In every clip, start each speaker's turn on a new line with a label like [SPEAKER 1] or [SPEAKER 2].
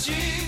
[SPEAKER 1] Jesus.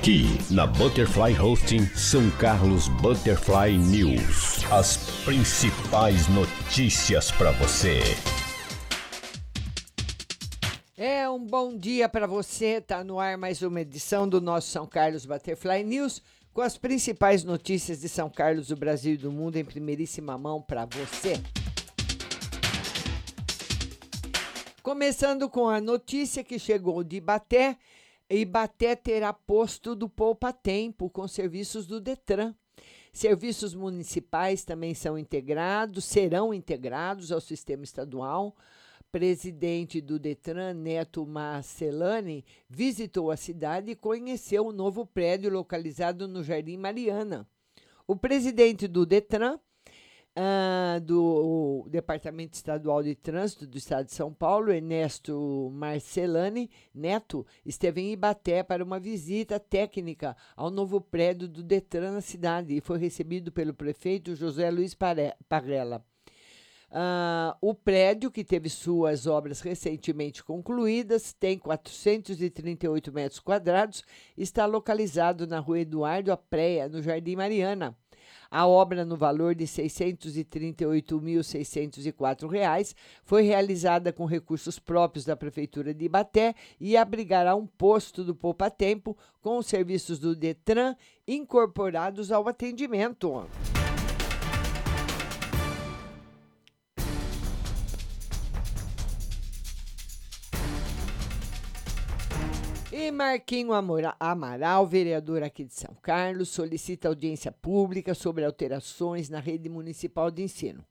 [SPEAKER 2] Aqui na Butterfly Hosting São Carlos Butterfly News. As principais notícias para você.
[SPEAKER 3] É um bom dia para você. Tá no ar mais uma edição do nosso São Carlos Butterfly News com as principais notícias de São Carlos, do Brasil e do mundo em primeiríssima mão para você. Começando com a notícia que chegou de Ibaté. Ibaté terá posto do Poupa Tempo com serviços do Detran. Serviços municipais também são integrados, serão integrados ao sistema estadual. Presidente do Detran, Neto Marcelani, visitou a cidade e conheceu o novo prédio localizado no Jardim Mariana. O presidente do Detran, ah, do Departamento Estadual de Trânsito do Estado de São Paulo, Ernesto Marcelani Neto, esteve em Ibaté para uma visita técnica ao novo prédio do Detran na cidade e foi recebido pelo prefeito José Luiz Parrella. Ah, o prédio, que teve suas obras recentemente concluídas, tem 438 metros quadrados, está localizado na rua Eduardo Apreia, no Jardim Mariana. A obra, no valor de 638.604 reais, foi realizada com recursos próprios da Prefeitura de Ibaté e abrigará um posto do Poupa Tempo com os serviços do Detran incorporados ao atendimento. E Marquinho Amaral, vereador aqui de São Carlos, solicita audiência pública sobre alterações na rede municipal de ensino.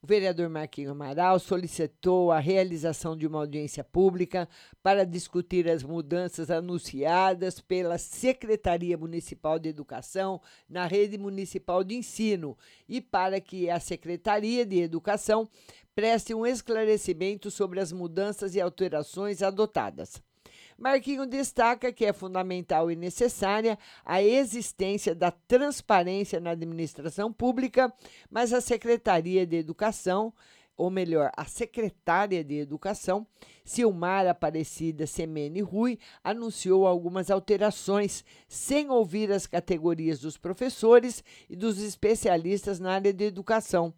[SPEAKER 3] O vereador Marquinho Amaral solicitou a realização de uma audiência pública para discutir as mudanças anunciadas pela Secretaria Municipal de Educação na rede municipal de ensino e para que a Secretaria de Educação preste um esclarecimento sobre as mudanças e alterações adotadas. Marquinho destaca que é fundamental e necessária a existência da transparência na administração pública, mas a Secretaria de Educação, ou melhor, a secretária de Educação, Silmar Aparecida Semene Rui, anunciou algumas alterações, sem ouvir as categorias dos professores e dos especialistas na área de educação.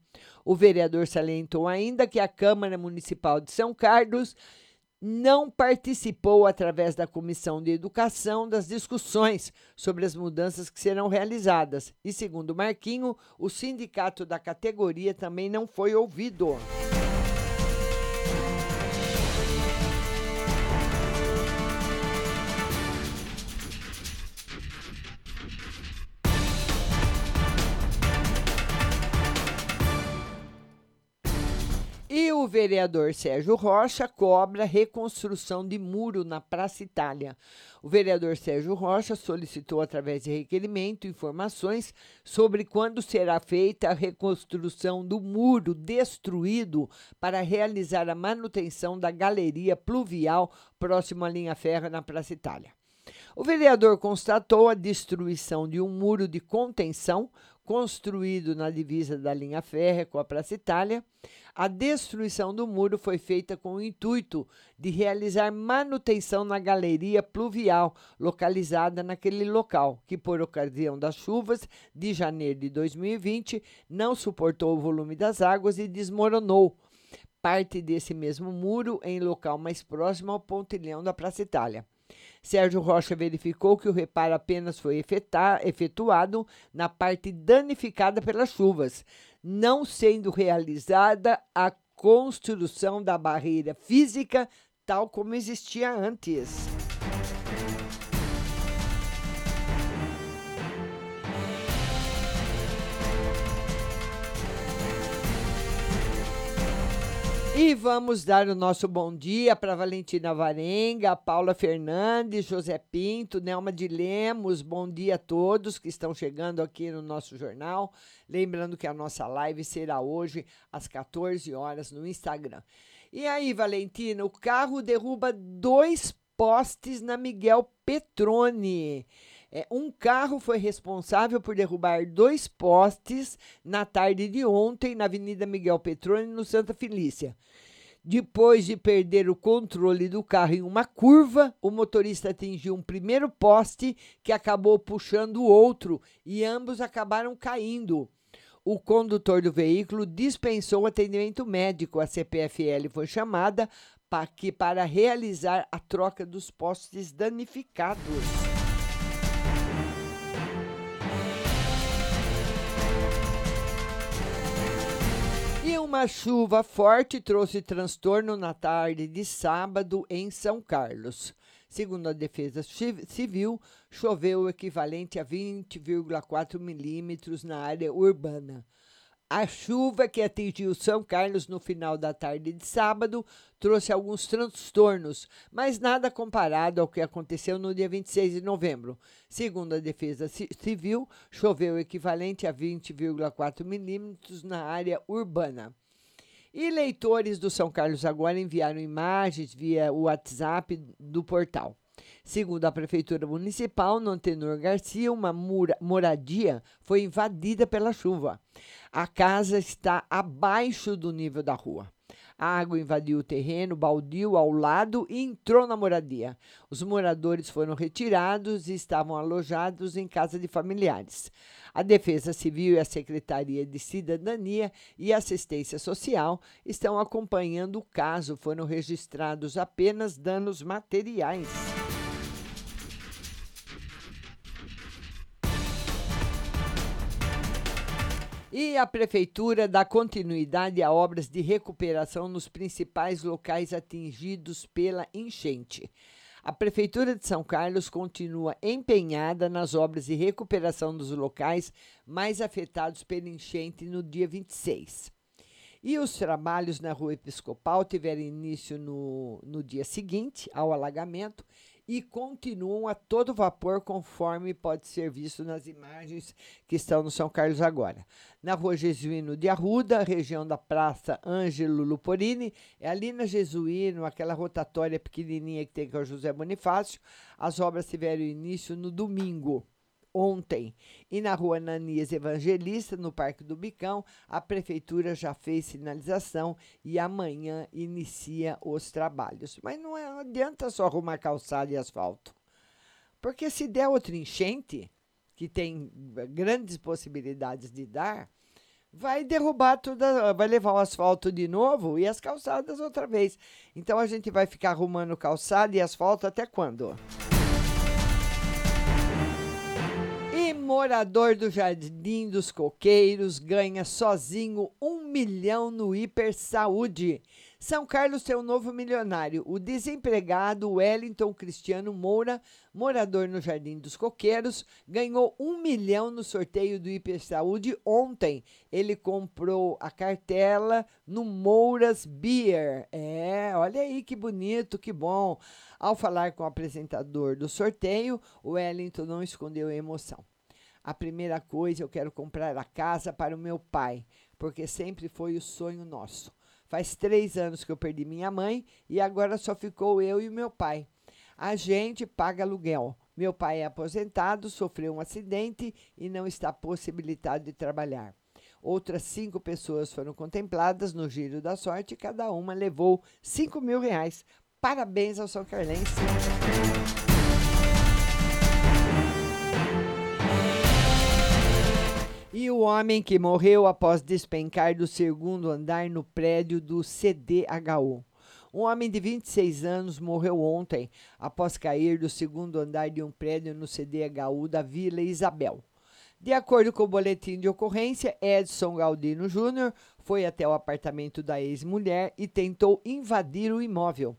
[SPEAKER 3] O vereador salientou ainda que a Câmara Municipal de São Carlos não participou através da Comissão de Educação das discussões sobre as mudanças que serão realizadas. E segundo Marquinho, o sindicato da categoria também não foi ouvido. O vereador Sérgio Rocha cobra reconstrução de muro na Praça Itália. O vereador Sérgio Rocha solicitou, através de requerimento, informações sobre quando será feita a reconstrução do muro destruído para realizar a manutenção da galeria pluvial próximo à linha ferra na Praça Itália. O vereador constatou a destruição de um muro de contenção construído na divisa da linha férrea com a Praça Itália. A destruição do muro foi feita com o intuito de realizar manutenção na galeria pluvial localizada naquele local, que, por ocasião das chuvas de janeiro de 2020, não suportou o volume das águas e desmoronou. Parte desse mesmo muro em local mais próximo ao pontilhão da Praça Itália. Sérgio Rocha verificou que o reparo apenas foi efetuado na parte danificada pelas chuvas, não sendo realizada a construção da barreira física tal como existia antes. E vamos dar o nosso bom dia para Valentina Varenga, Paula Fernandes, José Pinto, Nelma de Lemos. Bom dia a todos que estão chegando aqui no nosso jornal. Lembrando que a nossa live será hoje às 14 horas no Instagram. E aí, Valentina, o carro derruba dois postes na Miguel Petrone. É, um carro foi responsável por derrubar dois postes na tarde de ontem na Avenida Miguel Petrone, no Santa Felícia. Depois de perder o controle do carro em uma curva, o motorista atingiu um primeiro poste que acabou puxando o outro e ambos acabaram caindo. O condutor do veículo dispensou atendimento médico. A CPFL foi chamada para realizar a troca dos postes danificados. Uma chuva forte trouxe transtorno na tarde de sábado em São Carlos. Segundo a Defesa Civil, choveu o equivalente a 20,4 milímetros na área urbana. A chuva que atingiu São Carlos no final da tarde de sábado trouxe alguns transtornos, mas nada comparado ao que aconteceu no dia 26 de novembro. Segundo a Defesa Civil, choveu o equivalente a 20,4 milímetros na área urbana. E leitores do São Carlos agora enviaram imagens via o WhatsApp do portal. Segundo a Prefeitura Municipal, no Antenor Garcia, uma moradia foi invadida pela chuva. A casa está abaixo do nível da rua. A água invadiu o terreno baldio ao lado e entrou na moradia. Os moradores foram retirados e estavam alojados em casa de familiares. A Defesa Civil e a Secretaria de Cidadania e Assistência Social estão acompanhando o caso. Foram registrados apenas danos materiais. E a Prefeitura dá continuidade a obras de recuperação nos principais locais atingidos pela enchente. A Prefeitura de São Carlos continua empenhada nas obras de recuperação dos locais mais afetados pela enchente no dia 26. E os trabalhos na Rua Episcopal tiveram início no, no dia seguinte ao alagamento e continuam a todo vapor, conforme pode ser visto nas imagens que estão no São Carlos agora. Na rua Jesuíno de Arruda, região da Praça Ângelo Luporini, é ali na Jesuíno, aquela rotatória pequenininha que tem com o José Bonifácio, as obras tiveram início no domingo ontem. E na rua Nanias Evangelista, no Parque do Bicão, a prefeitura já fez sinalização e amanhã inicia os trabalhos. Mas não, é, não adianta só arrumar calçada e asfalto. Porque se der outra enchente, que tem grandes possibilidades de dar, vai derrubar tudo, vai levar o asfalto de novo e as calçadas outra vez. Então a gente vai ficar arrumando calçada e asfalto até quando? Morador do Jardim dos Coqueiros ganha sozinho um milhão no Hiper Saúde. São Carlos tem um novo milionário. O desempregado Wellington Cristiano Moura, morador no Jardim dos Coqueiros, ganhou um milhão no sorteio do Hiper Saúde ontem. Ele comprou a cartela no Mouras Beer. É, olha aí que bonito, que bom. Ao falar com o apresentador do sorteio, o Wellington não escondeu a emoção. A primeira coisa, eu quero comprar a casa para o meu pai, porque sempre foi o sonho nosso. Faz três anos que eu perdi minha mãe e agora só ficou eu e meu pai. A gente paga aluguel. Meu pai é aposentado, sofreu um acidente e não está possibilitado de trabalhar. Outras cinco pessoas foram contempladas no giro da sorte e cada uma levou cinco mil reais. Parabéns ao São Carlense. Homem que morreu após despencar do segundo andar no prédio do CDHU. Um homem de 26 anos morreu ontem após cair do segundo andar de um prédio no CDHU da Vila Isabel. De acordo com o boletim de ocorrência, Edson Galdino Júnior foi até o apartamento da ex-mulher e tentou invadir o imóvel.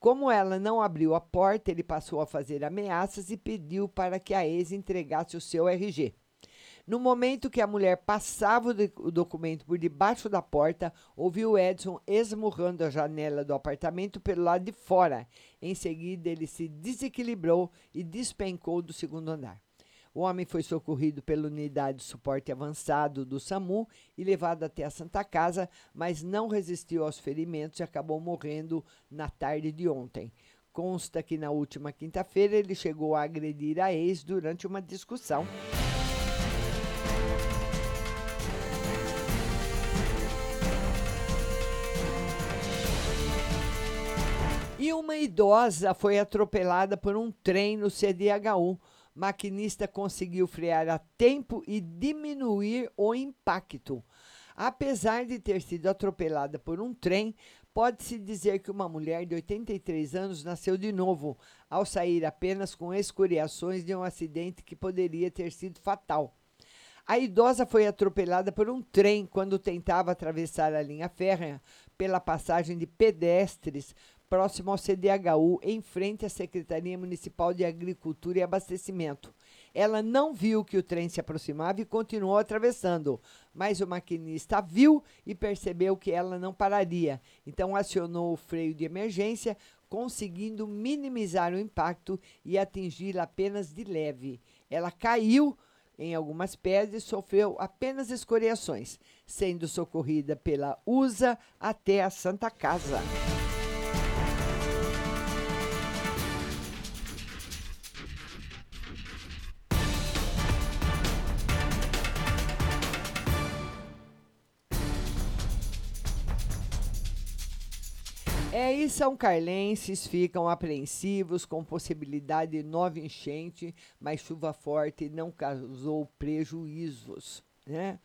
[SPEAKER 3] Como ela não abriu a porta, ele passou a fazer ameaças e pediu para que a ex entregasse o seu RG. No momento que a mulher passava o, documento por debaixo da porta, ouviu Edson esmurrando a janela do apartamento pelo lado de fora. Em seguida, ele se desequilibrou e despencou do segundo andar. O homem foi socorrido pela unidade de suporte avançado do SAMU e levado até a Santa Casa, mas não resistiu aos ferimentos e acabou morrendo na tarde de ontem. Consta que na última quinta-feira ele chegou a agredir a ex durante uma discussão. E uma idosa foi atropelada por um trem no CDHU. Maquinista conseguiu frear a tempo e diminuir o impacto. Apesar de ter sido atropelada por um trem, pode-se dizer que uma mulher de 83 anos nasceu de novo, ao sair apenas com escoriações de um acidente que poderia ter sido fatal. A idosa foi atropelada por um trem quando tentava atravessar a linha férrea pela passagem de pedestres próximo ao CDHU, em frente à Secretaria Municipal de Agricultura e Abastecimento. Ela não viu que o trem se aproximava e continuou atravessando, mas o maquinista viu e percebeu que ela não pararia. Então acionou o freio de emergência, conseguindo minimizar o impacto e atingi-la apenas de leve. Ela caiu em algumas pedras e sofreu apenas escoriações, sendo socorrida pela USA até a Santa Casa. É, e São Carlenses ficam apreensivos com possibilidade de nova enchente, mas chuva forte não causou prejuízos. Né?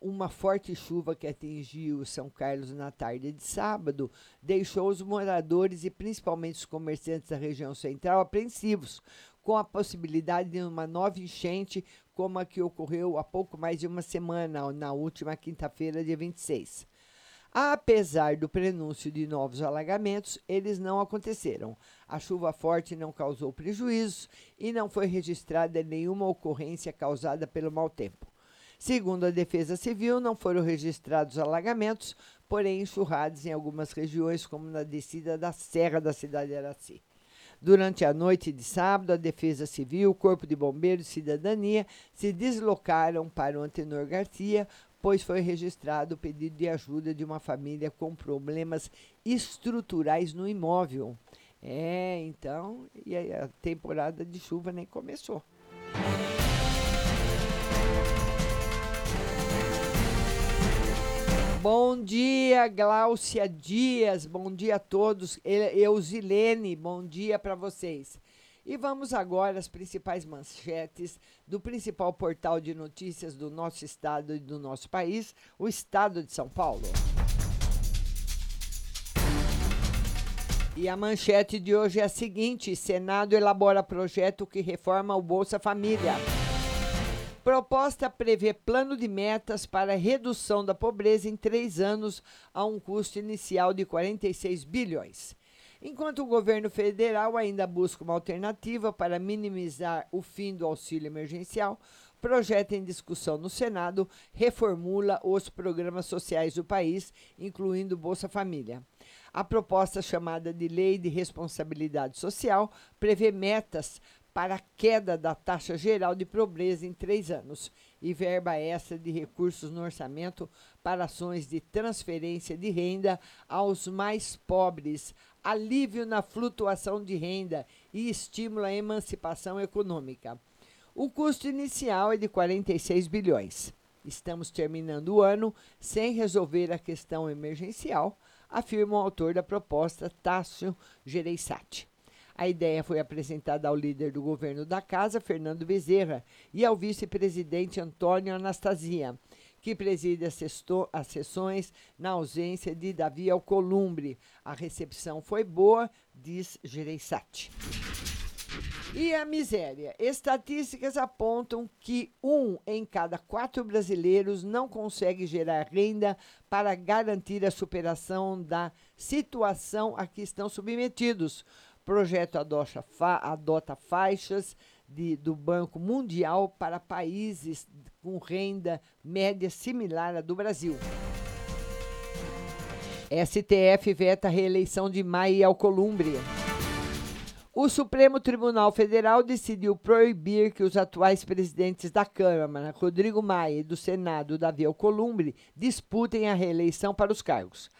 [SPEAKER 3] Uma forte chuva que atingiu São Carlos na tarde de sábado deixou os moradores e principalmente os comerciantes da região central apreensivos, com a possibilidade de uma nova enchente, como a que ocorreu há pouco mais de uma semana, na última quinta-feira, dia 26. Apesar do prenúncio de novos alagamentos, eles não aconteceram. A chuva forte não causou prejuízos e não foi registrada nenhuma ocorrência causada pelo mau tempo. Segundo a Defesa Civil, não foram registrados alagamentos, porém enxurrados em algumas regiões, como na descida da Serra da cidade de Araci. Durante a noite de sábado, a Defesa Civil, Corpo de Bombeiros e Cidadania se deslocaram para o Antenor Garcia pois foi registrado o pedido de ajuda de uma família com problemas estruturais no imóvel. É, então, e a temporada de chuva nem começou. Bom dia, Gláucia Dias. Bom dia a todos. Eusilene, bom dia para vocês. E vamos agora às principais manchetes do principal portal de notícias do nosso estado e do nosso país, o Estado de São Paulo. E a manchete de hoje é a seguinte: Senado elabora projeto que reforma o Bolsa Família. Proposta prevê plano de metas para redução da pobreza em três anos a um custo inicial de 46 bilhões. Enquanto o governo federal ainda busca uma alternativa para minimizar o fim do auxílio emergencial, projeto em discussão no Senado reformula os programas sociais do país, incluindo Bolsa Família. A proposta chamada de Lei de Responsabilidade Social prevê metas para a queda da taxa geral de pobreza em três anos e verba extra de recursos no orçamento para ações de transferência de renda aos mais pobres, alívio na flutuação de renda e estímulo à emancipação econômica. O custo inicial é de 46 bilhões. Estamos terminando o ano sem resolver a questão emergencial, afirma o autor da proposta, Tássio Gereissati. A ideia foi apresentada ao líder do governo da casa, Fernando Bezerra, e ao vice-presidente Antônio Anastasia, que preside as, sessões na ausência de Davi Alcolumbre. A recepção foi boa, diz Gereissati. E a miséria? Estatísticas apontam que um em cada quatro brasileiros não consegue gerar renda para garantir a superação da situação a que estão submetidos. Projeto adota, fa adota faixas de, do Banco Mundial para países com renda média similar à do Brasil. STF veta a reeleição de Maia Alcolumbre. O Supremo Tribunal Federal decidiu proibir que os atuais presidentes da Câmara, Rodrigo Maia, e do Senado, Davi Alcolumbre, disputem a reeleição para os cargos.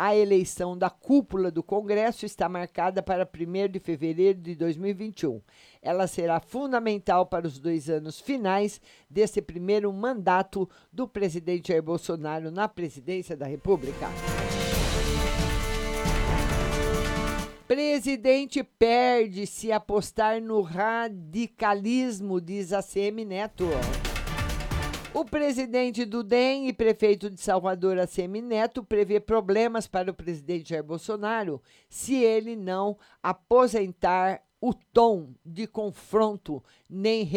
[SPEAKER 3] A eleição da cúpula do Congresso está marcada para 1 de fevereiro de 2021. Ela será fundamental para os dois anos finais desse primeiro mandato do presidente Jair Bolsonaro na presidência da República. Presidente perde se apostar no radicalismo, diz a CM Neto. O presidente do DEM e prefeito de Salvador, ACM Neto, prevê problemas para o presidente Jair Bolsonaro se ele não aposentar o tom de confronto nem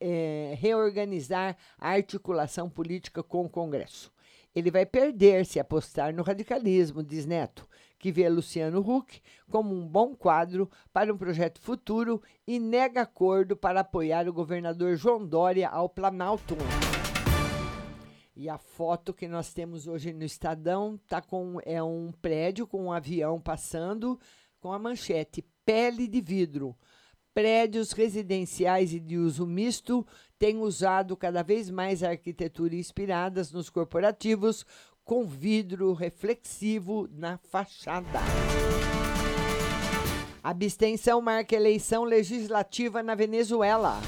[SPEAKER 3] eh, reorganizar a articulação política com o Congresso. Ele vai perder se apostar no radicalismo, diz Neto, que vê Luciano Huck como um bom quadro para um projeto futuro e nega acordo para apoiar o governador João Dória ao Planalto. E a foto que nós temos hoje no Estadão tá com é um prédio com um avião passando com a manchete pele de vidro. Prédios residenciais e de uso misto têm usado cada vez mais arquitetura inspiradas nos corporativos com vidro reflexivo na fachada. Abstenção marca eleição legislativa na Venezuela.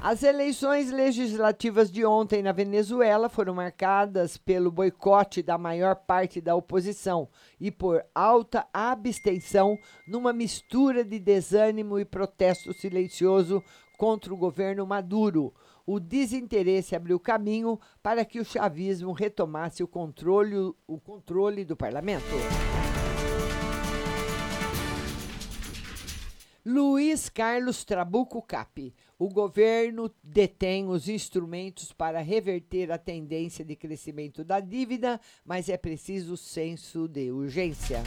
[SPEAKER 3] As eleições legislativas de ontem na Venezuela foram marcadas pelo boicote da maior parte da oposição e por alta abstenção, numa mistura de desânimo e protesto silencioso contra o governo Maduro o desinteresse abriu caminho para que o chavismo retomasse o controle, o controle do parlamento. Luiz Carlos Trabuco Cap. O governo detém os instrumentos para reverter a tendência de crescimento da dívida, mas é preciso senso de urgência.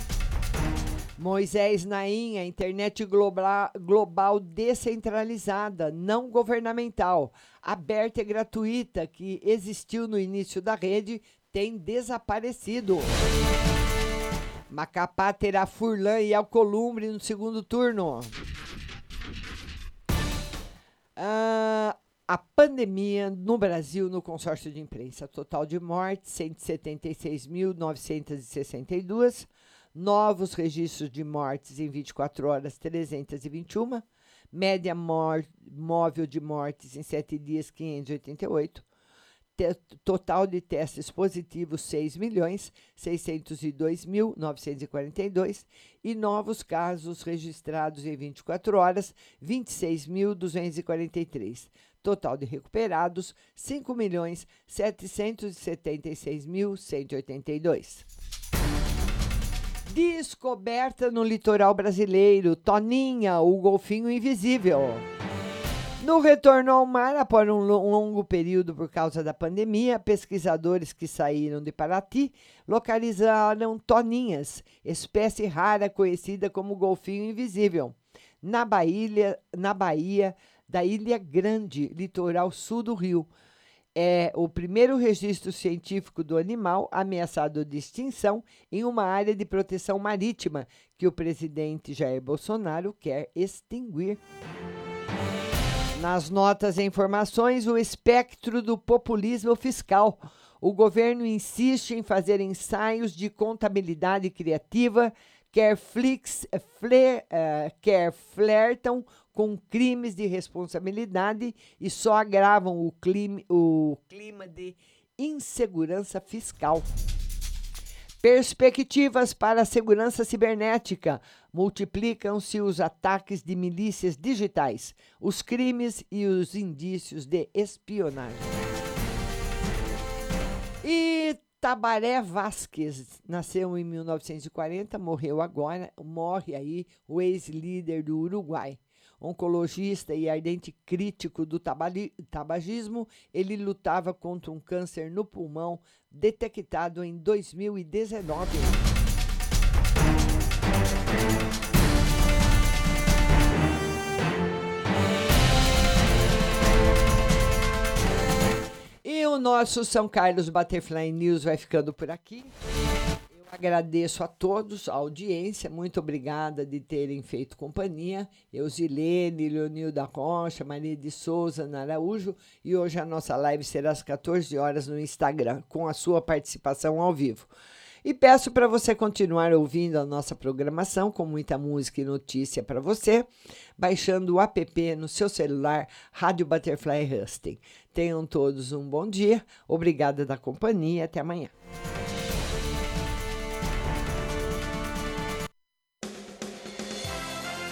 [SPEAKER 3] Moisés Naim, a internet global, global descentralizada, não governamental, aberta e gratuita, que existiu no início da rede, tem desaparecido. Macapá terá Furlan e Alcolumbre no segundo turno. Ah, a pandemia no Brasil, no consórcio de imprensa, total de mortes, 176.962 novos registros de mortes em 24 horas, 321, média móvel de mortes em 7 dias, 588, Te total de testes positivos, 6 milhões 602 mil 942 e novos casos registrados em 24 horas, 26.243. Total de recuperados, 5 milhões 776 mil 182. Descoberta no litoral brasileiro, Toninha, o golfinho invisível. No retorno ao mar, após um longo período por causa da pandemia, pesquisadores que saíram de Paraty localizaram toninhas, espécie rara conhecida como golfinho invisível, na Bahia, na Bahia da Ilha Grande, litoral sul do Rio. É o primeiro registro científico do animal ameaçado de extinção em uma área de proteção marítima que o presidente Jair Bolsonaro quer extinguir. Nas notas e informações, o espectro do populismo fiscal. O governo insiste em fazer ensaios de contabilidade criativa, quer, flix, fler, uh, quer flertam com crimes de responsabilidade e só agravam o clima, o clima de insegurança fiscal. Perspectivas para a segurança cibernética. Multiplicam-se os ataques de milícias digitais, os crimes e os indícios de espionagem. E Tabaré Vasquez nasceu em 1940, morreu agora, morre aí o ex-líder do Uruguai oncologista e ardente crítico do tabagismo, ele lutava contra um câncer no pulmão detectado em 2019. E o nosso São Carlos Butterfly News vai ficando por aqui. Agradeço a todos a audiência, muito obrigada de terem feito companhia. Eusilene, Leonil da Rocha, Maria de Souza, Ana Araújo. E hoje a nossa live será às 14 horas no Instagram, com a sua participação ao vivo. E peço para você continuar ouvindo a nossa programação com muita música e notícia para você, baixando o app no seu celular Rádio Butterfly Husting. Tenham todos um bom dia, obrigada da companhia, até amanhã.